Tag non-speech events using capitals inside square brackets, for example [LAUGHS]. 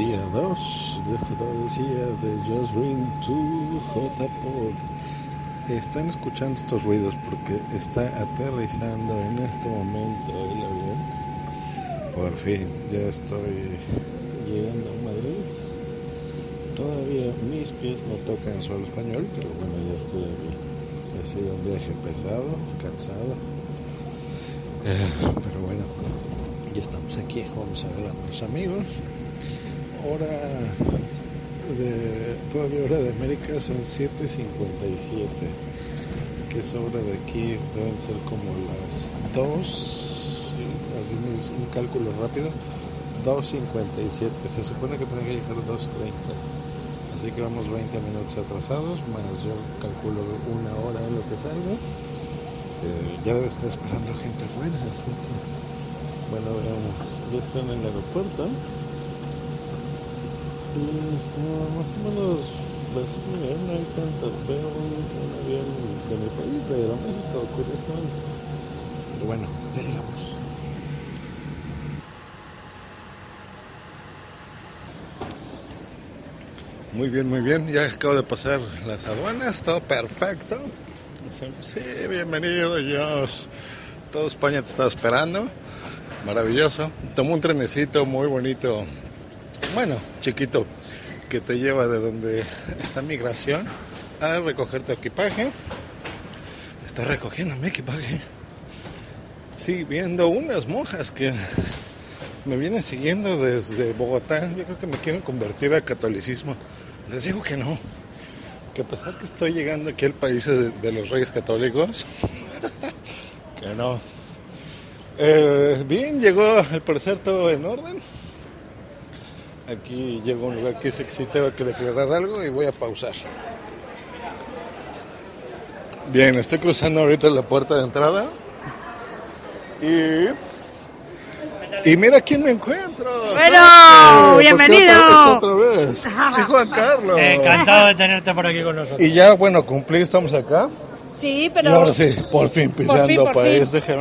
día 2 de esta travesía de Just Green to J-Pod. Están escuchando estos ruidos porque está aterrizando en este momento el avión. Por fin, ya estoy llegando a Madrid. Todavía mis pies no tocan suelo español, pero bueno, ya estoy aquí. Ha sido un viaje pesado, cansado. Eh, pero bueno, ya estamos aquí. Vamos a ver a mis amigos. Hora de. Todavía hora de América son 7.57. Que es hora de aquí deben ser como las 2. sí, Así es un cálculo rápido. 2.57. Se supone que tiene que llegar a 2.30. Así que vamos 20 minutos atrasados, más yo calculo una hora en lo que salga. Eh, ya debe estar esperando gente afuera, así que bueno, veamos. Ya está en el aeropuerto. Y está más o menos pues, muy bien, no hay tanto. Veo un, avión de mi país, de Aeroméxico, curiosamente. Bueno, ya llegamos. Muy bien, muy bien. Ya acabo de pasar las aduanas, todo perfecto. Sí, bienvenido, Dios. Todo España te estaba esperando. Maravilloso. Tomó un trenecito muy bonito. Bueno, chiquito, que te lleva de donde está migración a recoger tu equipaje. Estoy recogiendo mi equipaje. Sí, viendo unas monjas que me vienen siguiendo desde Bogotá. Yo creo que me quieren convertir al catolicismo. Les digo que no. Que a pesar que estoy llegando aquí al país de, los reyes católicos, [LAUGHS] que no. Eh, bien, llegó al parecer todo en orden. Aquí llegó a un lugar que dice que sí tengo que declarar algo y voy a pausar. Bien, estoy cruzando ahorita la puerta de entrada. Y. Y mira quién me encuentro. Bueno, ¿Por qué bienvenido. otra- otra vez? [LAUGHS] Sí, Juan Carlos. Encantado de tenerte por aquí con nosotros. Y ya, bueno, cumplí, estamos acá. Sí, Y pero. ahora sí, por fin pisando Por fin, por país. fin. Déjame